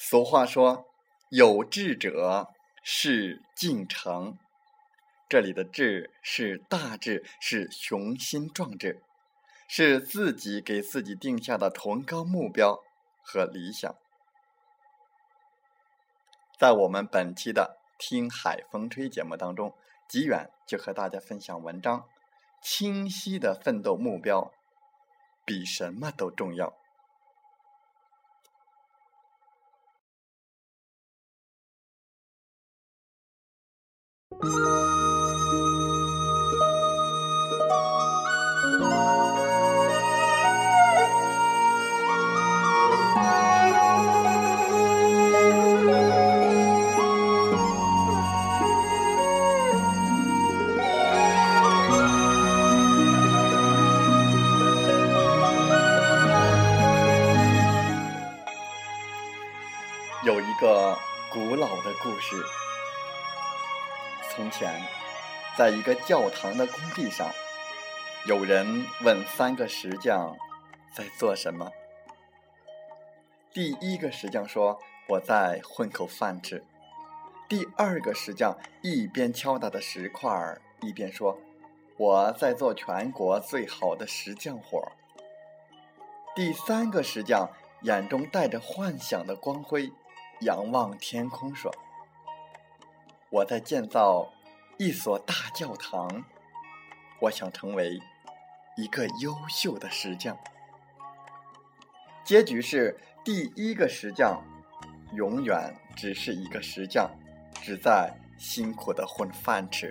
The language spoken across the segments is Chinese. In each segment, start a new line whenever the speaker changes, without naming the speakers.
俗话说：“有志者事竟成。”这里的“志”是大志，是雄心壮志，是自己给自己定下的崇高目标和理想。在我们本期的《听海风吹》节目当中，吉远就和大家分享文章：清晰的奋斗目标比什么都重要。有一个古老的故事。从前，在一个教堂的工地上，有人问三个石匠在做什么。第一个石匠说：“我在混口饭吃。”第二个石匠一边敲打的石块，一边说：“我在做全国最好的石匠活。”第三个石匠眼中带着幻想的光辉。仰望天空说：“我在建造一所大教堂，我想成为一个优秀的石匠。”结局是，第一个石匠永远只是一个石匠，只在辛苦的混饭吃；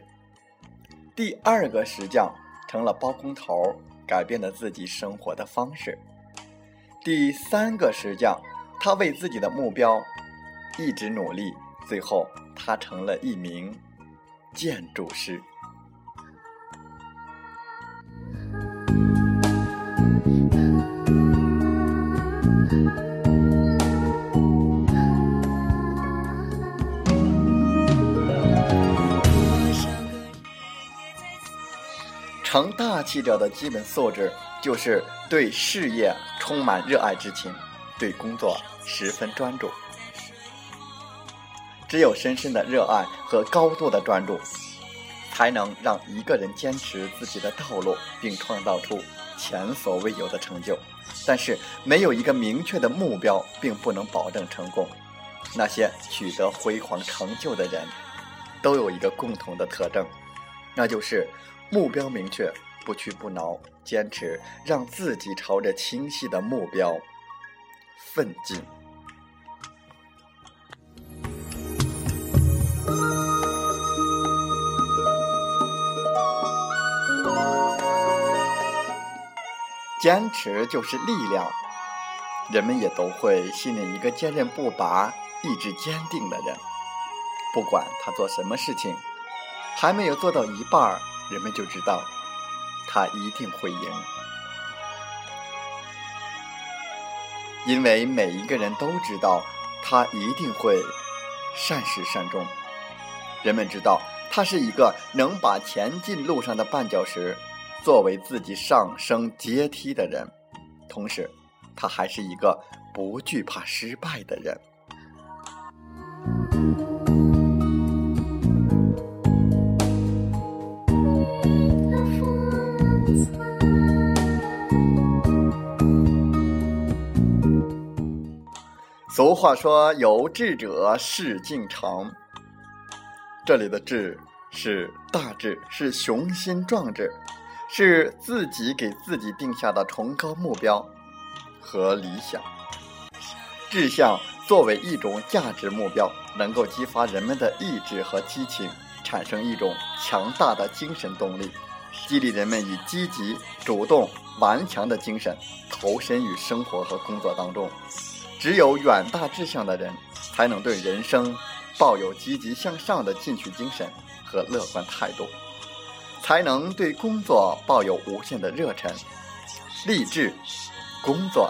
第二个石匠成了包工头，改变了自己生活的方式；第三个石匠，他为自己的目标。一直努力，最后他成了一名建筑师。成大器者的基本素质，就是对事业充满热爱之情，对工作十分专注。只有深深的热爱和高度的专注，才能让一个人坚持自己的道路，并创造出前所未有的成就。但是，没有一个明确的目标，并不能保证成功。那些取得辉煌成就的人，都有一个共同的特征，那就是目标明确，不屈不挠，坚持让自己朝着清晰的目标奋进。坚持就是力量，人们也都会信任一个坚韧不拔、意志坚定的人。不管他做什么事情，还没有做到一半儿，人们就知道他一定会赢，因为每一个人都知道他一定会善始善终。人们知道他是一个能把前进路上的绊脚石。作为自己上升阶梯的人，同时，他还是一个不惧怕失败的人。俗话说：“有志者事竟成。”这里的“志”是大志，是雄心壮志。是自己给自己定下的崇高目标和理想。志向作为一种价值目标，能够激发人们的意志和激情，产生一种强大的精神动力，激励人们以积极、主动、顽强的精神投身于生活和工作当中。只有远大志向的人，才能对人生抱有积极向上的进取精神和乐观态度。才能对工作抱有无限的热忱，励志、工作、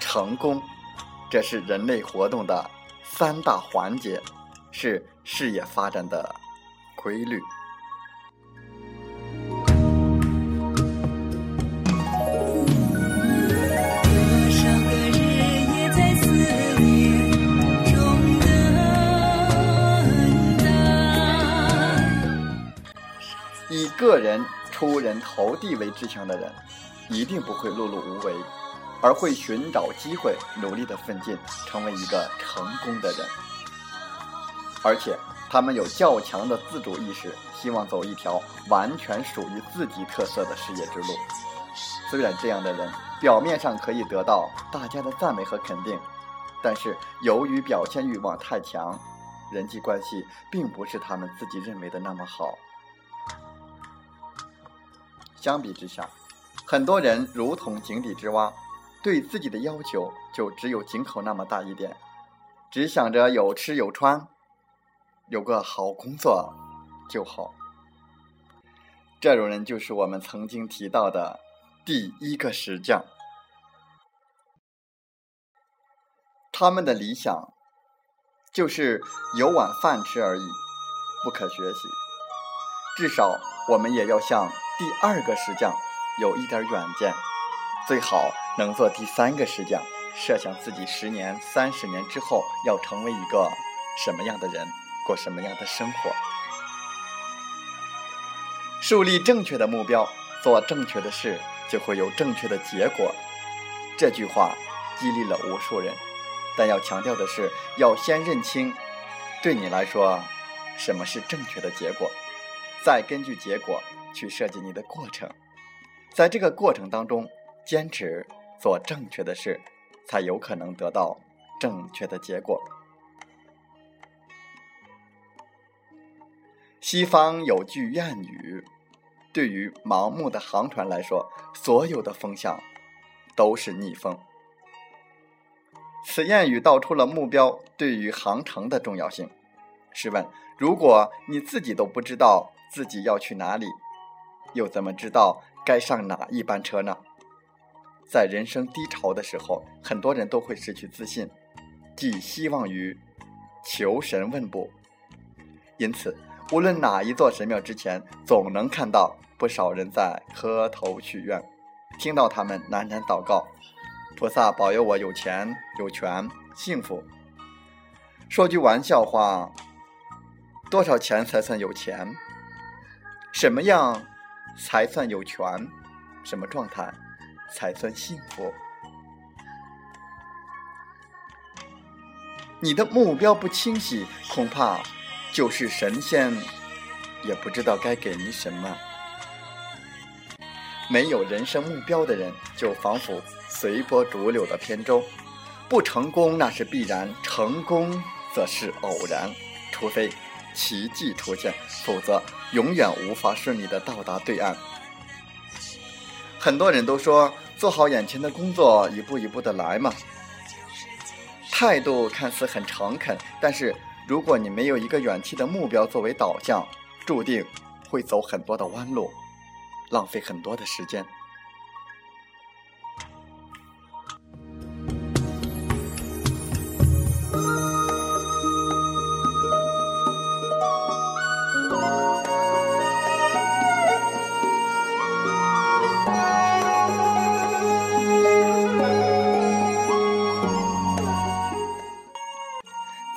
成功，这是人类活动的三大环节，是事业发展的规律。个人出人头地为志向的人，一定不会碌碌无为，而会寻找机会，努力的奋进，成为一个成功的人。而且，他们有较强的自主意识，希望走一条完全属于自己特色的事业之路。虽然这样的人表面上可以得到大家的赞美和肯定，但是由于表现欲望太强，人际关系并不是他们自己认为的那么好。相比之下，很多人如同井底之蛙，对自己的要求就只有井口那么大一点，只想着有吃有穿，有个好工作就好。这种人就是我们曾经提到的第一个石匠，他们的理想就是有碗饭吃而已，不可学习。至少我们也要像。第二个石匠有一点远见，最好能做第三个石匠。设想自己十年、三十年之后要成为一个什么样的人，过什么样的生活。树立正确的目标，做正确的事，就会有正确的结果。这句话激励了无数人。但要强调的是，要先认清，对你来说，什么是正确的结果，再根据结果。去设计你的过程，在这个过程当中，坚持做正确的事，才有可能得到正确的结果。西方有句谚语：“对于盲目的航船来说，所有的风向都是逆风。”此谚语道出了目标对于航程的重要性。试问，如果你自己都不知道自己要去哪里？又怎么知道该上哪一班车呢？在人生低潮的时候，很多人都会失去自信，寄希望于求神问卜。因此，无论哪一座神庙之前，总能看到不少人在磕头许愿，听到他们喃喃祷告：“菩萨保佑我有钱有权幸福。”说句玩笑话，多少钱才算有钱？什么样？才算有权，什么状态才算幸福？你的目标不清晰，恐怕就是神仙也不知道该给你什么。没有人生目标的人，就仿佛随波逐流的扁舟，不成功那是必然，成功则是偶然，除非。奇迹出现，否则永远无法顺利的到达对岸。很多人都说做好眼前的工作，一步一步的来嘛。态度看似很诚恳，但是如果你没有一个远期的目标作为导向，注定会走很多的弯路，浪费很多的时间。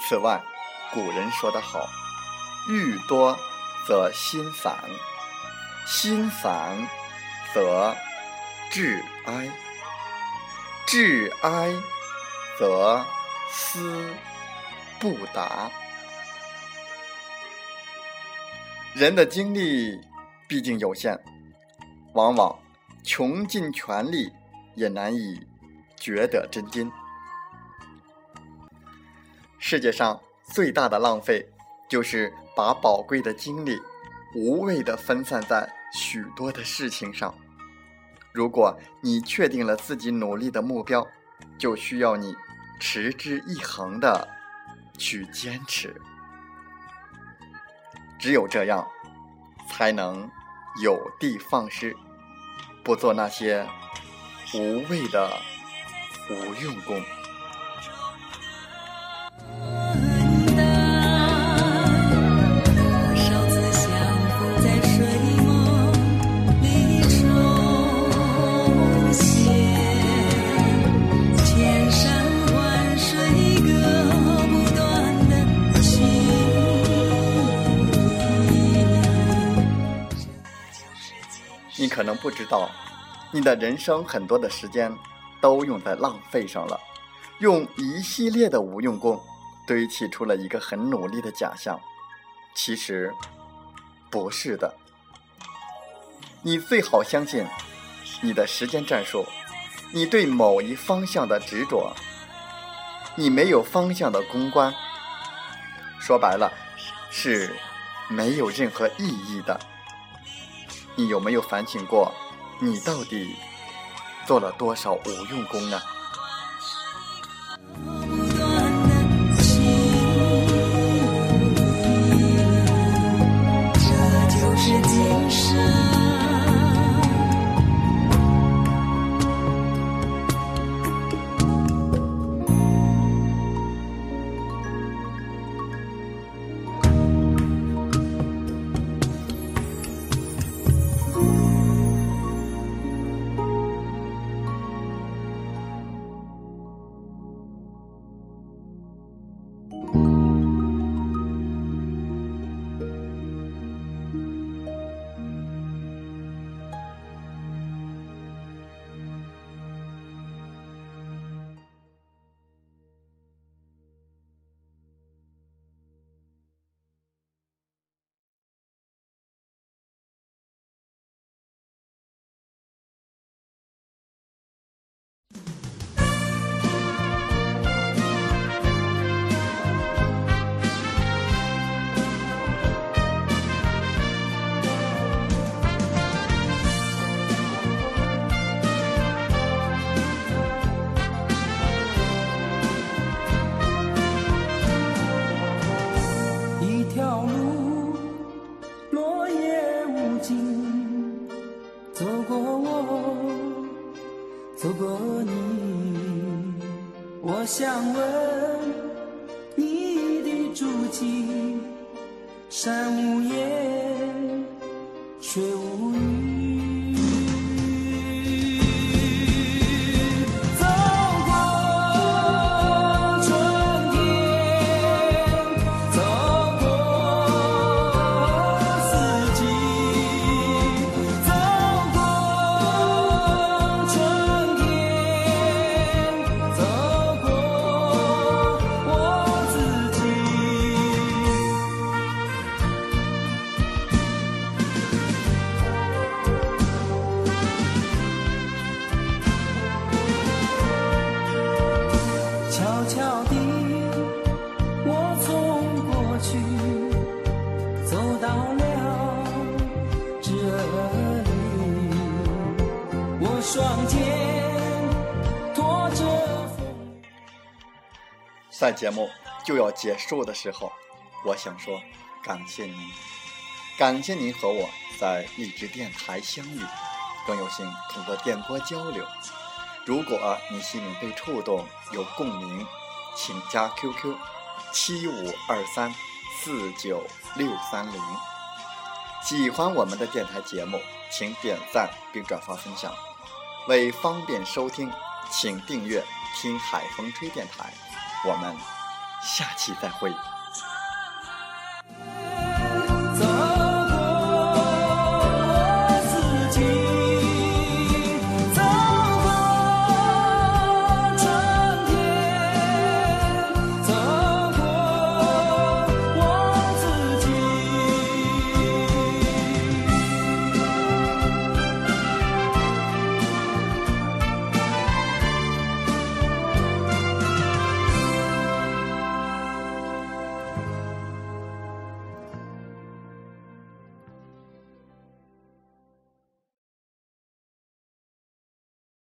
此外，古人说得好：“欲多则心烦，心烦则志哀，志哀则思不达。”人的精力毕竟有限，往往穷尽全力也难以觉得真金。世界上最大的浪费，就是把宝贵的精力无谓的分散在许多的事情上。如果你确定了自己努力的目标，就需要你持之以恒的去坚持。只有这样，才能有的放矢，不做那些无谓的无用功。不知道，你的人生很多的时间都用在浪费上了，用一系列的无用功堆砌出了一个很努力的假象。其实不是的，你最好相信你的时间战术，你对某一方向的执着，你没有方向的攻关，说白了是没有任何意义的。你有没有反省过，你到底做了多少无用功呢？
却无语。
在节目就要结束的时候，我想说感谢您，感谢您和我在荔枝电台相遇，更有幸通过电波交流。如果你心里被触动，有共鸣，请加 QQ 七五二三四九六三零。喜欢我们的电台节目，请点赞并转发分享。为方便收听，请订阅“听海风吹电台”。我们下期再会。